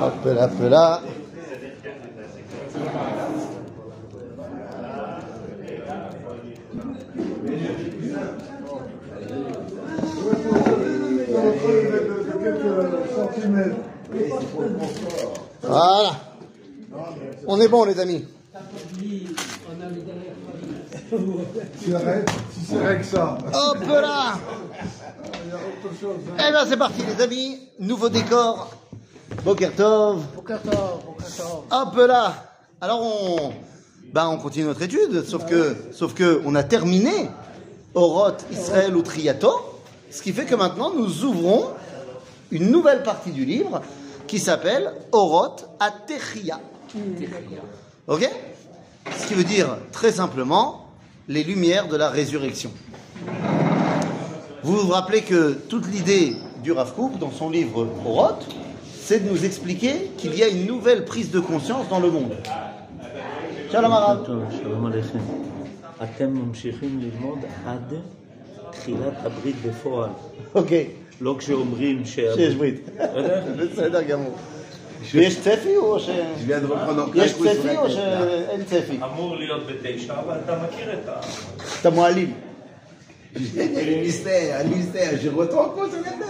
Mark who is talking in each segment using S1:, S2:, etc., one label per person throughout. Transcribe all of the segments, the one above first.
S1: Hop là, hop là. Voilà. On est bon, les amis.
S2: Si c'est vrai que ça.
S1: Hop là Eh bien, c'est parti, les amis. Nouveau décor. Bokertov. Hop là Alors, on, ben, on continue notre étude, sauf que, sauf que on a terminé Oroth Israël ou Triato, ce qui fait que maintenant, nous ouvrons une nouvelle partie du livre qui s'appelle Oroth Atechia. Ok? Ce qui veut dire, très simplement, les lumières de la résurrection. Vous vous rappelez que toute l'idée du Rav Kook, dans son livre Oroth, c'est de nous expliquer qu'il y a une nouvelle prise de conscience dans le monde. Shalom Arav.
S3: טוב, שלום עליכם. אתם ממשיכים ללמוד עד תחילת הברית בפועל.
S1: Ok,
S3: לא כשאומרים ש...
S1: שיש ברית. בסדר גמור. ויש צפי או ש...
S2: Je viens de reprendre en
S1: יש
S2: classe. oui,
S1: צפי
S2: sur la
S1: או
S2: tête, là.
S1: שאין צפי?
S3: אמור להיות בתשע, אבל אתה מכיר את ה...
S1: אתה מועלים.
S2: le mystère, le mystère, je retourne contre la tête.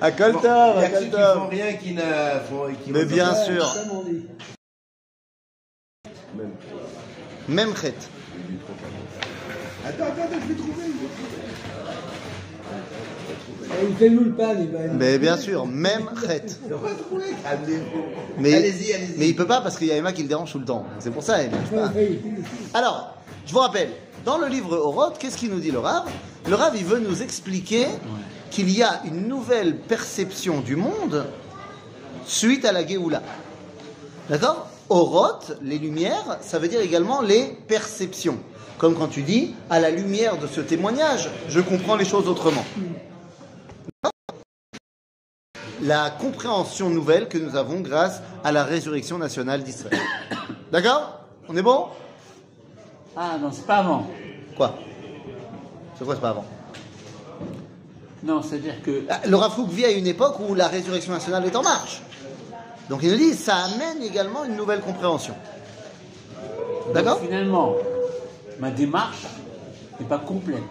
S2: À
S1: Coltar,
S2: bon. Il font rien qui ne font. Qui
S1: Mais bien sûr.
S2: Même.
S1: Même.
S2: Attends, attends, je vais trouver.
S4: Fais-nous le
S1: Mais bien sûr, même
S2: crête.
S1: mais,
S2: allez-y, allez-y.
S1: Mais il peut pas parce qu'il y a Emma qui le dérange tout le temps. C'est pour ça, Emma. Alors, je vous rappelle, dans le livre Oroth, qu'est-ce qu'il nous dit le Rav? Le Rav, il veut nous expliquer qu'il y a une nouvelle perception du monde suite à la Géoula. D'accord? Oroth, les lumières, ça veut dire également les perceptions. Comme quand tu dis, à la lumière de ce témoignage, je comprends les choses autrement. La compréhension nouvelle que nous avons grâce à la résurrection nationale d'Israël. D'accord? On est bon?
S5: Ah non, c'est pas avant.
S1: Quoi? C'est quoi, c'est pas avant?
S5: Non, c'est-à-dire que
S1: Ah, Le Rav Kook vit à une époque où la résurrection nationale est en marche. Donc il nous dit, ça amène également une nouvelle compréhension. D'accord?
S5: finalement, ma démarche n'est pas complète.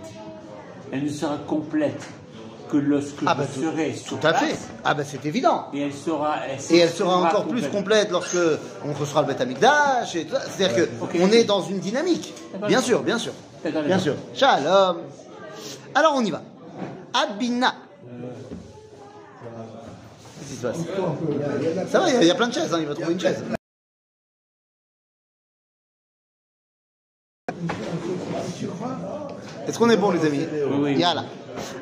S5: Elle ne sera complète que lorsque
S1: Ah bah,
S5: serai sur
S1: Tout à fait. Ah ben c'est évident.
S5: Et elle sera. Elle
S1: Et elle sera encore plus complète lorsque on reçoit le Beth Amikdash et tout ça. C'est-à-dire que
S5: Ok.
S1: on est dans une dynamique.
S5: D'accord.
S1: Bien sûr, bien sûr.
S5: D'accord,
S1: Bien sûr. Shalom. Alors on y va. Abina. Qu'est-ce qui se passe? Ça va, il y a- il y, a plein de chaises, hein, il va trouver une chaise. Est-ce qu'on est bon, les amis?
S5: Oui.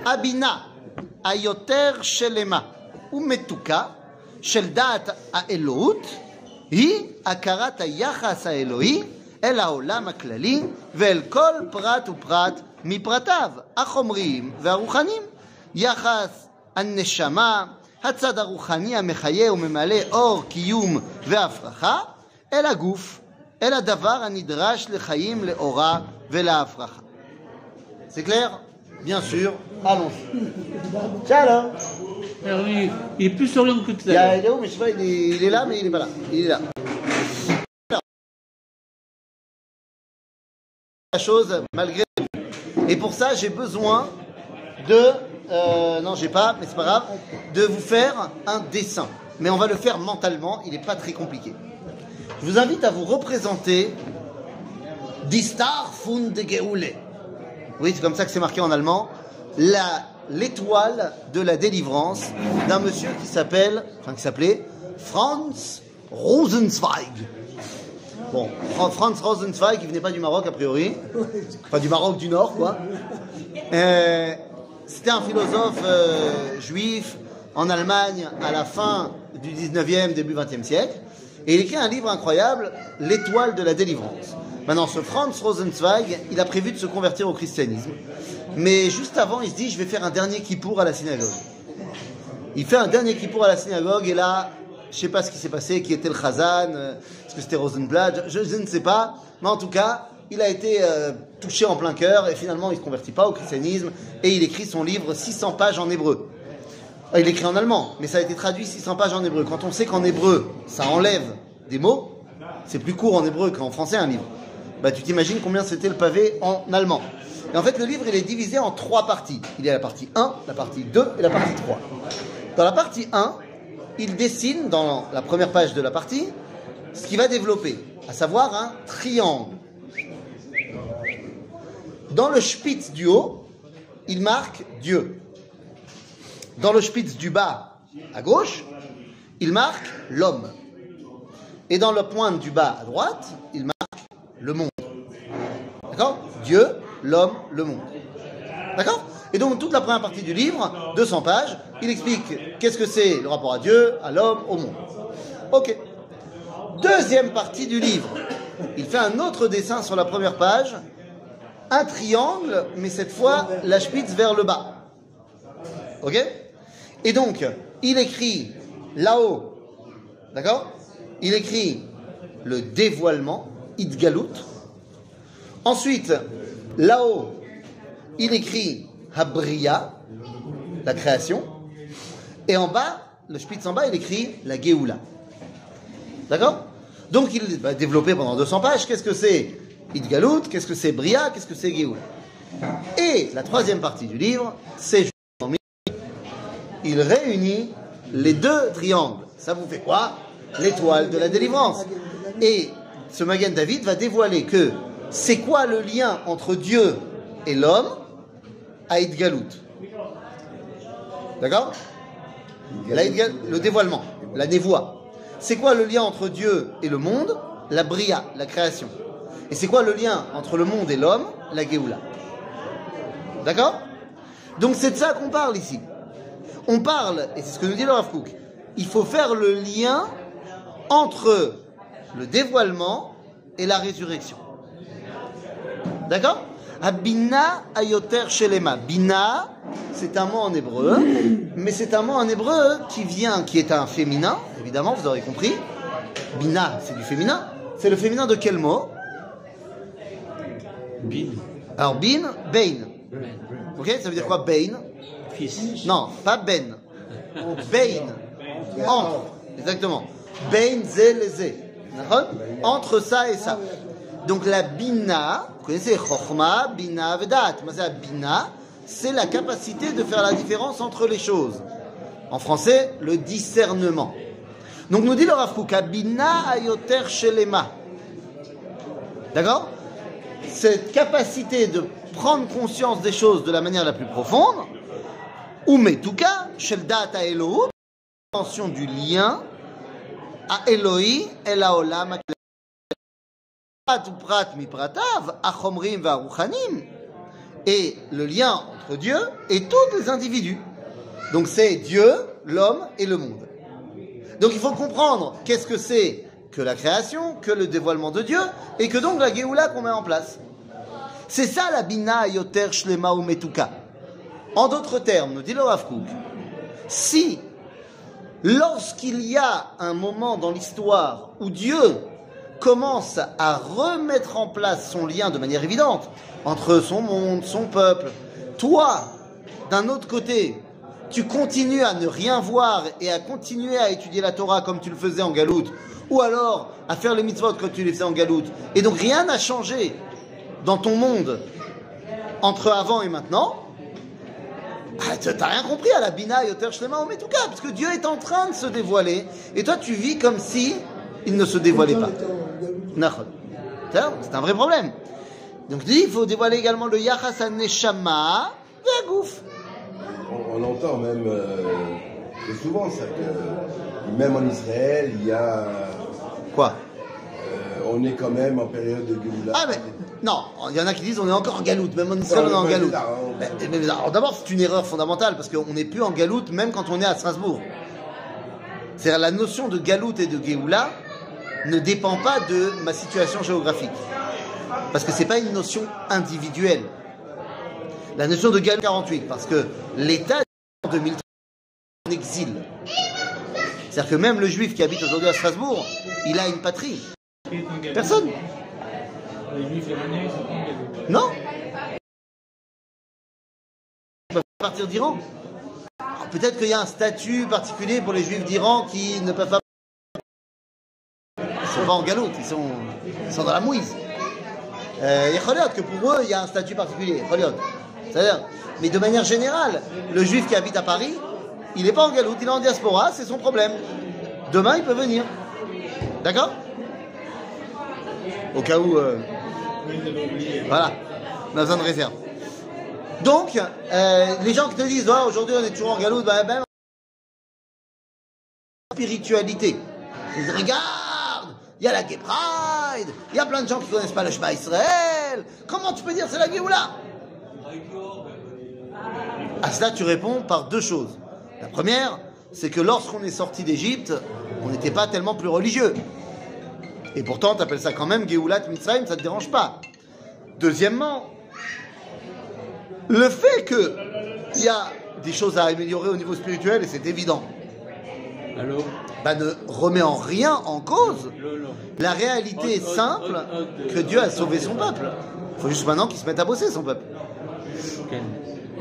S1: Abina, ayoter shelema, umetuka, shel da'at האלוהות, היא הכרת היחס האלוהי אל העולם הכללי ואל כל פרט ופרט מפרטיו החומריים והרוחניים. יחס הנשמה, הצד הרוחני המחיה וממלא אור, קיום והפרחה, אל הגוף, אל הדבר הנדרש לחיים לאורה ולהפרחה. C'est clair Bien sûr. Allons-y. Shalom.
S5: Alors, il, il est plus orienté que tout à l'heure.
S1: il est où, mais je sais pas, il est, il est là, mais il est pas là. Il est là. La chose, malgré. Et pour ça, j'ai besoin de. euh, non, j'ai pas, mais c'est pas grave. De vous faire un dessin. Mais on va le faire mentalement, il n'est pas très compliqué. Je vous invite à vous représenter Die Star von de. Oui, c'est comme ça que c'est marqué en allemand. La- L'étoile de la délivrance d'un monsieur qui s'appelle, enfin qui s'appelait Franz Rosenzweig. Bon, Fra- Franz Rosenzweig, il venait pas du Maroc a priori, enfin du Maroc du Nord quoi. Euh, C'était un philosophe euh, juif en Allemagne à la fin du 19e, début 20e siècle. Et il écrit un livre incroyable, L'étoile de la délivrance. Maintenant, ce Franz Rosenzweig, il a prévu de se convertir au christianisme. Mais juste avant, il se dit, je vais faire un dernier kippour à la synagogue. Il fait un dernier kippour à la synagogue et là, je sais pas ce qui s'est passé, qui était le Chazan, euh, est-ce que c'était Rosenblatt, je, je ne sais pas. Mais en tout cas, il a été euh, touché en plein cœur et finalement il ne se convertit pas au christianisme et il écrit son livre 600 pages en hébreu. Ah, Il écrit en allemand, mais ça a été traduit 600 pages en hébreu. Quand on sait qu'en hébreu, ça enlève des mots, c'est plus court en hébreu qu'en français un livre. Bah, tu t'imagines combien c'était le pavé en allemand. Et en fait, le livre, il est divisé en trois parties. Il y a la partie 1, la partie 2 et la partie 3. Dans la partie 1, il dessine, dans la première page de la partie, ce qu'il va développer, à savoir un triangle. Dans le spitz du haut, il marque Dieu. Dans le spitz du bas, à gauche, il marque l'homme. Et dans la pointe du bas, à droite, il marque le monde. D'accord? Dieu, l'homme, le monde. D'accord? Et donc, toute la première partie du livre, 200 pages, il explique qu'est-ce que c'est le rapport à Dieu, à l'homme, au monde. Ok. Deuxième partie du livre, il fait un autre dessin sur la première page, un triangle, mais cette fois, la spitz vers le bas. Ok? Et donc, il écrit là-haut, d'accord? Il écrit le dévoilement, Idgalut. Ensuite, là-haut, il écrit Habria, la création. Et en bas, le spitz en bas, il écrit la Géoula. D'accord? Donc il va développer pendant 200 pages qu'est-ce que c'est Idgalut, qu'est-ce que c'est Bria, qu'est-ce que c'est Géoula? Et la troisième partie du livre, c'est il réunit les deux triangles. Ça vous fait quoi? L'étoile de la délivrance. Et ce Magan David va dévoiler que c'est quoi le lien entre Dieu et l'homme? À Idgalut. D'accord? Le dévoilement, la névoie. C'est quoi le lien entre Dieu et le monde? La Bria, la création. Et c'est quoi le lien entre le monde et l'homme? La Géoula. D'accord? Donc c'est de ça qu'on parle ici. On parle, et c'est ce que nous dit le Rav Kook, il faut faire le lien entre le dévoilement et la résurrection. D'accord? Abina ayoter shelema. Bina, c'est un mot en hébreu, mais c'est un mot en hébreu qui vient, qui est un féminin, évidemment, vous aurez compris. Bina, c'est du féminin. C'est le féminin de quel mot?
S3: Bin,
S1: Alors, bin, bain. Ok Ça veut dire quoi, bain
S3: fils.
S1: Non, pas ben. Bain. Entre. Exactement. Bain, ze, le, ze. D'accord Entre ça et ça. Donc la bina, vous connaissez Chokhma, bina, vedat. Mais la bina, c'est la capacité de faire la différence entre les choses. En français, le discernement. Donc nous dit le Rav Kook, bina ayoter shelema. D'accord Cette capacité de prendre conscience des choses de la manière la plus profonde, ou metuka, shel data Elohim, dimension du lien à Elohi olam prat achomrim et le lien entre Dieu et tous les individus. Donc c'est Dieu, l'homme et le monde. Donc il faut comprendre qu'est-ce que c'est que la création, que le dévoilement de Dieu, et que donc la Géoula qu'on met en place. C'est ça la bina yoter shlema ou metuka. En d'autres termes, nous dit le Rav Kook, si lorsqu'il y a un moment dans l'histoire où Dieu commence à remettre en place son lien de manière évidente entre son monde, son peuple, toi, d'un autre côté, tu continues à ne rien voir et à continuer à étudier la Torah comme tu le faisais en galoute, ou alors à faire les mitzvot comme tu les faisais en galoute, et donc rien n'a changé dans ton monde entre avant et maintenant, ah, tu- T'as rien compris à la Bina Yoter Shlema Omet tout cas, parce que Dieu est en train de se dévoiler, et toi tu vis comme si il ne se dévoilait pas. C'est un vrai problème. Donc il dit, il faut dévoiler également le Yachas Neshama et Gouf.
S2: On, on entend même euh, souvent ça que même en Israël, il y a,
S1: Quoi?
S2: On est quand même en période de Géoula.
S1: Ah mais non, il y en a qui disent on est encore en galoute, même en Israël on est en galoute.
S2: hein.
S1: Alors, D'abord c'est une erreur fondamentale parce qu'on n'est plus en galoute même quand on est à Strasbourg. C'est-à-dire la notion de galoute et de Géoula ne dépend pas de ma situation géographique. Parce que c'est pas une notion individuelle. La notion de galoute 48, parce que l'État en 2003 est en exil. C'est-à-dire que même le juif qui habite aujourd'hui à Strasbourg, il a une patrie. Personne. Non partir d'Iran. Peut-être qu'il y a un statut particulier pour les juifs d'Iran qui ne peuvent pas. Ils sont pas en galoute, ils sont, dans la mouise. Euh, Choliot, que pour eux, il y a un statut particulier. C'est-à-dire, mais de manière générale, le juif qui habite à Paris, il n'est pas en galoute, il est en diaspora, c'est son problème. Demain, il peut venir. D'accord? Au cas où. euh, voilà, on a besoin de réserve. Donc, euh, les gens qui te disent, Ah, aujourd'hui on est toujours en galoute, bah, ben, spiritualité. Ils regarde, il y a la Gay Pride, il y a plein de gens qui connaissent pas le Shema Israël. Comment tu peux dire c'est la Géoula À cela, tu réponds par deux choses. La première, c'est que lorsqu'on est sorti d'Égypte, on n'était pas tellement plus religieux. Et pourtant, tu appelles ça quand même Géoulat Mitzrayim, ça ne te dérange pas. Deuxièmement, le fait qu'il y a des choses à améliorer au niveau spirituel, et c'est évident,
S5: Allô
S1: bah, ne remet en rien en cause la réalité simple que Dieu a sauvé son peuple. Il faut juste maintenant qu'il se mette à bosser, son peuple.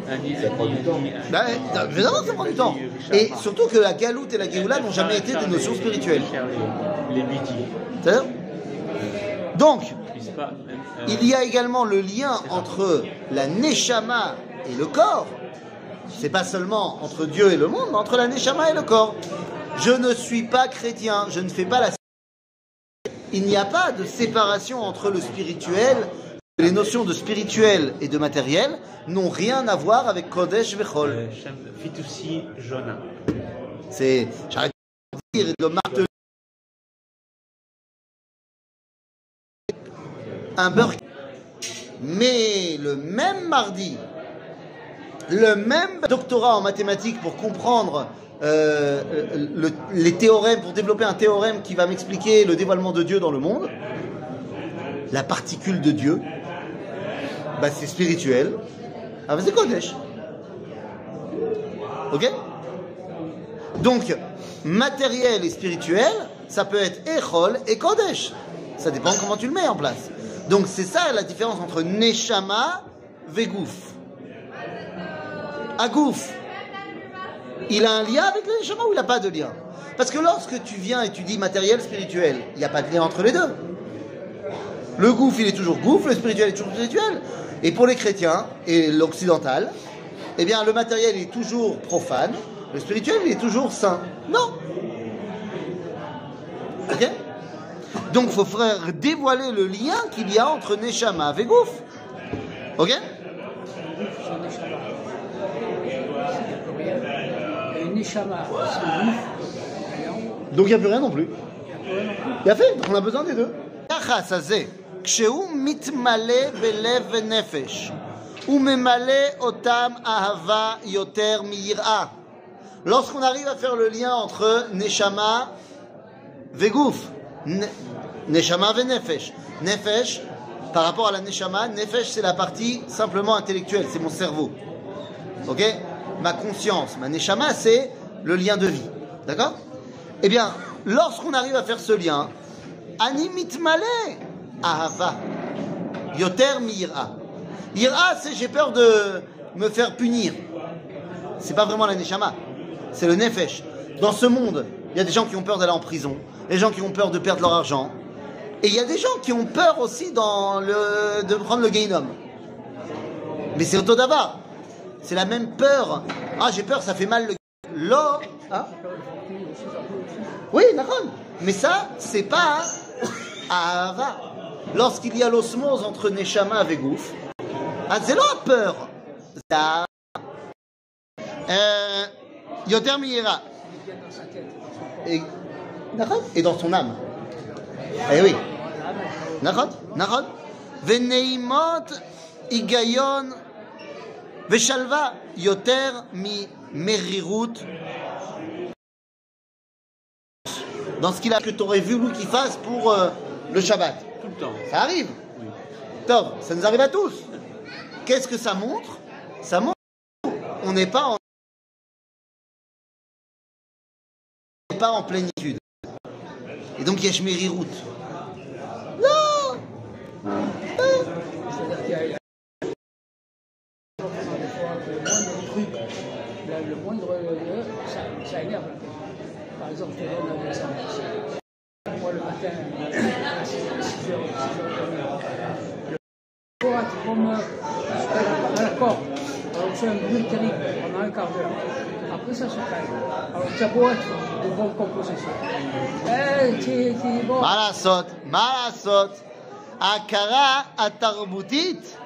S2: Ça prend du temps.
S1: Bah, évidemment, ça prend du temps. Et surtout que la galoute et la géoula n'ont jamais été des notions spirituelles. Donc, il y a également le lien entre la neshama et le corps. C'est pas seulement entre Dieu et le monde, mais entre la neshama et le corps. Je ne suis pas chrétien, je ne fais pas la. Il n'y a pas de séparation entre le spirituel. Les notions de spirituel et de matériel n'ont rien à voir avec Kodesh Vechol.
S5: euh, Shem- Fitoussi Jonah.
S1: C'est, j'arrête de dire et de marteler. Un beurre. Mais le même mardi, le même doctorat en mathématiques pour comprendre euh, le- les théorèmes, pour développer un théorème qui va m'expliquer le dévoilement de Dieu dans le monde, la particule de Dieu, bah c'est spirituel. Ah, bah c'est Kodesh. Ok? Donc, matériel et spirituel, ça peut être Echol et Kodesh. Ça dépend comment tu le mets en place. Donc, c'est ça la différence entre Neshama et Gouf. Agouf, il a un lien avec le Neshama ou il n'a pas de lien? Parce que lorsque tu viens et tu dis matériel, spirituel, il n'y a pas de lien entre les deux. Le Gouf, il est toujours Gouf, le spirituel est toujours spirituel. Et pour les chrétiens et l'occidental, eh bien, le matériel est toujours profane, le spirituel, est toujours saint. Non. Ok Donc, il faut frère dévoiler le lien qu'il y a entre Neshama et Gouf. Ok. Donc, il n'y a plus rien non plus. Il y a fait, on a besoin des deux. היחס הזה, כשהוא מתמלא בלב ונפש, הוא ממלא אותם אהבה יותר מיראה. Lorsqu'on arrive à faire le lien entre Neshama et Gouf, Ne- Neshama et Nefesh. Nefesh, par rapport à la Neshama, Nefesh c'est la partie simplement intellectuelle, c'est mon cerveau. Ok Ma conscience, ma Neshama c'est le lien de vie. D'accord Eh bien, lorsqu'on arrive à faire ce lien, Ani mitmale ahava yoter mi ira. C'est j'ai peur de me faire punir. C'est pas vraiment la neshama, c'est le nefesh. Dans ce monde, il y a des gens qui ont peur d'aller en prison, des gens qui ont peur de perdre leur argent, et il y a des gens qui ont peur aussi de prendre le gainom. Mais c'est autodava. C'est la même peur. Ah, j'ai peur, ça fait mal le. Là, hein? Oui, d'accord. Mais ça, c'est pas Ahava. Lorsqu'il y a l'osmose entre Neshama et Gouf, ah, c'est là peur. Euh, Yoter Miyera. Et, dans son âme. Eh oui. D'accord D'accord Veneimot Igayon Veshalva Yoter mi Merirut dans ce qu'il a que tu aurais voulu qu'il fasse pour euh, le Shabbat.
S5: Tout le temps.
S1: Ça arrive.
S5: Oui.
S1: Top, ça nous arrive à tous. Qu'est-ce que ça montre? Ça montre qu'on n'est pas en on n'est pas en plénitude. Et donc Yesh Merirut. Non
S4: C'est-à-dire qu'il y a des fois, le moindre truc le, le moindre euh, ça, ça énerve. Par exemple, je te donne un exemple comme euh, à la corde. Alors, on fait un bruit terrible pendant un quart d'heure. Après, ça se calme. Alors, tu as beau être de bonne composition. Eh, tu tu- bon.
S1: מה לעשות? מה לעשות? ההכרה התרבותית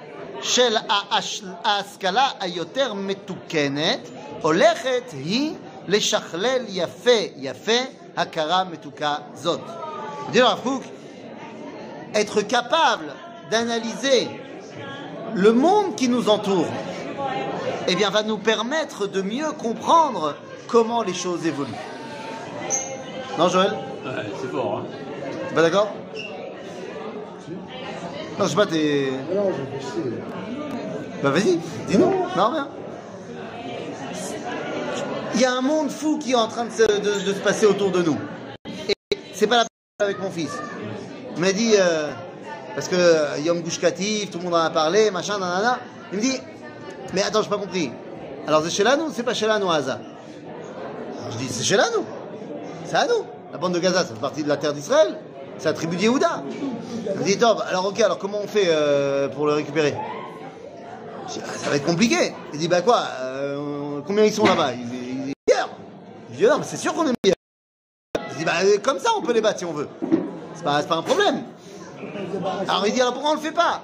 S1: של ההש- ההשכלה היותר מתוקנת הולכת היא לשכלל יפה יפה Hakara Metuka Zot. D'ailleurs, être capable d'analyser le monde qui nous entoure, eh bien, va nous permettre de mieux comprendre comment les choses évoluent. Non, Joël?
S5: Ouais, C'est fort. Hein.
S1: Pas d'accord Non, je sais pas, t'es.
S2: Non, je
S1: Bah, vas-y, dis-nous. Non, rien. Il y a un monde fou qui est en train de se, passer autour de nous. Et c'est pas la avec mon fils. Il m'a dit, euh, parce que euh, Yom Gushkatif, tout le monde en a parlé, machin, nanana. Il me dit, mais attends, j'ai pas compris. Alors c'est chez là ou c'est pas chez là Alors je dis, c'est chez là. C'est à nous. La bande de Gaza, ça fait partie de la terre d'Israël. C'est la tribu de Yehuda. Il me dit, Top, alors ok, alors comment on fait euh, pour le récupérer Je dis, Ah, Ça va être compliqué. Il dit, bah quoi Combien ils sont là-bas Non, mais c'est sûr qu'on est meilleurs. Je dis, bah euh, comme ça, on peut les battre si on veut. C'est pas, pas un problème. Alors il dit, alors pourquoi on le fait pas?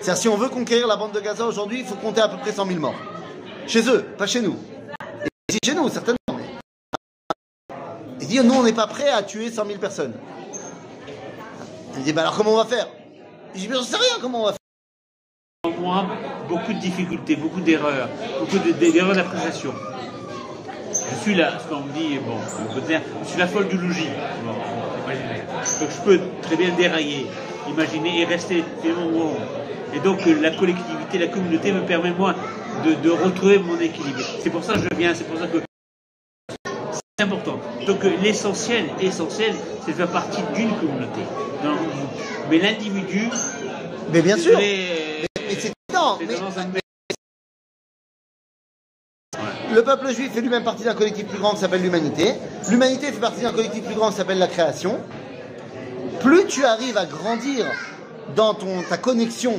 S1: C'est-à-dire, si on veut conquérir la bande de Gaza aujourd'hui, il faut compter à peu près 100 000 morts. Chez eux, pas chez nous. Et chez nous, certainement. Il dit, nous, on n'est pas prêts à tuer 100 000 personnes. Il dit, bah alors comment on va faire? Je dis, mais j'en sais rien comment on va faire.
S5: Beaucoup de difficultés, beaucoup d'erreurs, beaucoup de- d'erreurs d'appréciation. Je suis là, ce qu'on me dit, bon, on peut dire, je suis la folle du logis. Bon. Donc je peux très bien dérailler, imaginer et rester finalement. Et donc la collectivité, la communauté me permet moi de, de retrouver mon équilibre. C'est pour ça que je viens, c'est pour ça que c'est important. Donc l'essentiel, essentiel, c'est de faire partie d'une communauté. Mais l'individu,
S1: Mais bien sûr. Mais c'est évident. Le peuple juif fait lui-même partie d'un collectif plus grand qui s'appelle l'humanité. L'humanité fait partie d'un collectif plus grand qui s'appelle la création. Plus tu arrives à grandir dans ton, ta connexion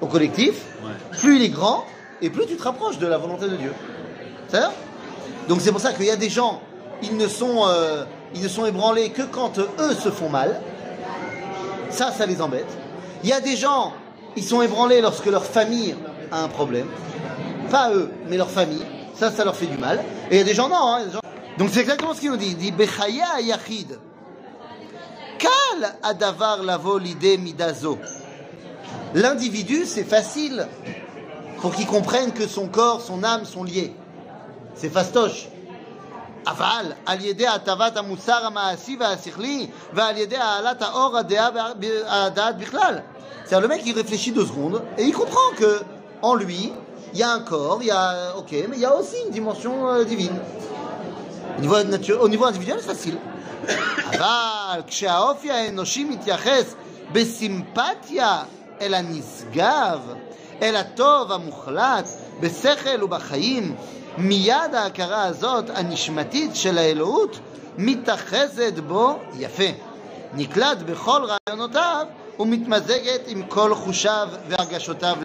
S1: au collectif,
S5: Ouais.
S1: plus il est grand et plus tu te rapproches de la volonté de Dieu. C'est Donc c'est pour ça qu'il y a des gens, ils ne sont, euh, ils ne sont ébranlés que quand eux se font mal. Ça, ça les embête. Il y a des gens, ils sont ébranlés lorsque leur famille a un problème. Pas eux, mais leur famille Ça, ça leur fait du mal. Et il y a des gens, non. hein, il y a des gens- Donc c'est exactement ce qu'il nous dit. Il dit Bechaya Yachid. Kal adavar lavo l'idée midazo. L'individu, c'est facile pour qu'il comprenne que son corps, son âme sont liés. C'est fastoche. אבל על ידי הטבת המוסר המעשי והשכלי ועל ידי העלאת האור הדעה והדעת בכלל. C'est-à-dire le mec il réfléchit deux secondes et il comprend que en lui il y a un corps, il y a ok, mais il y a aussi une dimension euh, divine. Au niveau, natu- au niveau individuel c'est facile. אבל כשהאופי האנושי מתייחס בסימפתיה אל הנשגב, אל הטוב המוחלט, בשכל ובחיים, מיד ההכרה הזאת, הנשמתית של האלוהות, מתאחזת בו יפה. נקלט בכל רעיונותיו ומתמזגת עם כל חושיו והרגשותיו.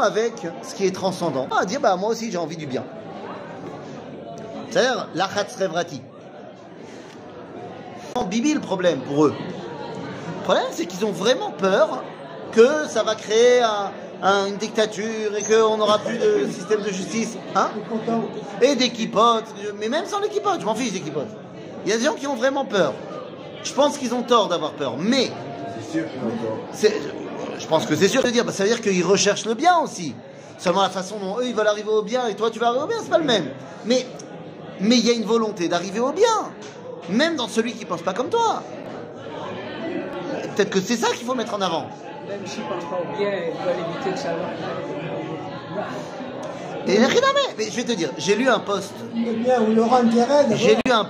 S1: Avec ce qui est transcendant. On va dire, bah, moi aussi j'ai envie du bien. C'est-à-dire, l'achatz revrati. Bibi le problème pour eux. Le problème, c'est qu'ils ont vraiment peur que ça va créer un- un- une dictature et qu'on n'aura plus de système de justice. Hein? Et des kipotes. Mais même sans les kipotes, je m'en fiche des kipotes. Il y a des gens qui ont vraiment peur. Je pense qu'ils ont tort d'avoir peur. Mais
S2: C'est sûr
S1: je pense que c'est sûr de dire, bah, ça veut dire qu'ils recherchent le bien aussi. Seulement la façon dont eux ils veulent arriver au bien et toi tu vas arriver au bien, c'est pas le même. Mais mais il y a une volonté d'arriver au bien, même dans celui qui pense pas comme toi. Peut-être que c'est ça qu'il faut mettre en avant.
S4: Même s'ils ne pensent pas au bien, ils veulent éviter que ça va.
S1: Et rien à mettre. mais je vais te dire, j'ai lu un post,
S6: Le bien ou Laurent Guérin,
S1: j'ai lu un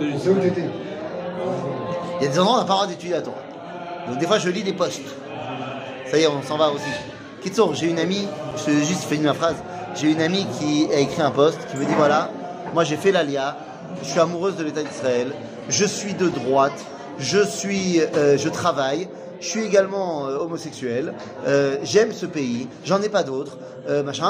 S2: où t'étais.
S1: Il y a des endroits où on n'a pas le droit d'étudier la Torah. Donc des fois, je lis des posts. Ça y est, on s'en va aussi. Kitsour, j'ai une amie, je te juste fais une phrase. J'ai une amie qui a écrit un post qui me dit voilà, moi j'ai fait l'ALIA, je suis amoureuse de l'État d'Israël, je suis de droite, je suis, euh, je travaille, je suis également euh, homosexuel, euh, j'aime ce pays, j'en ai pas d'autres, machin.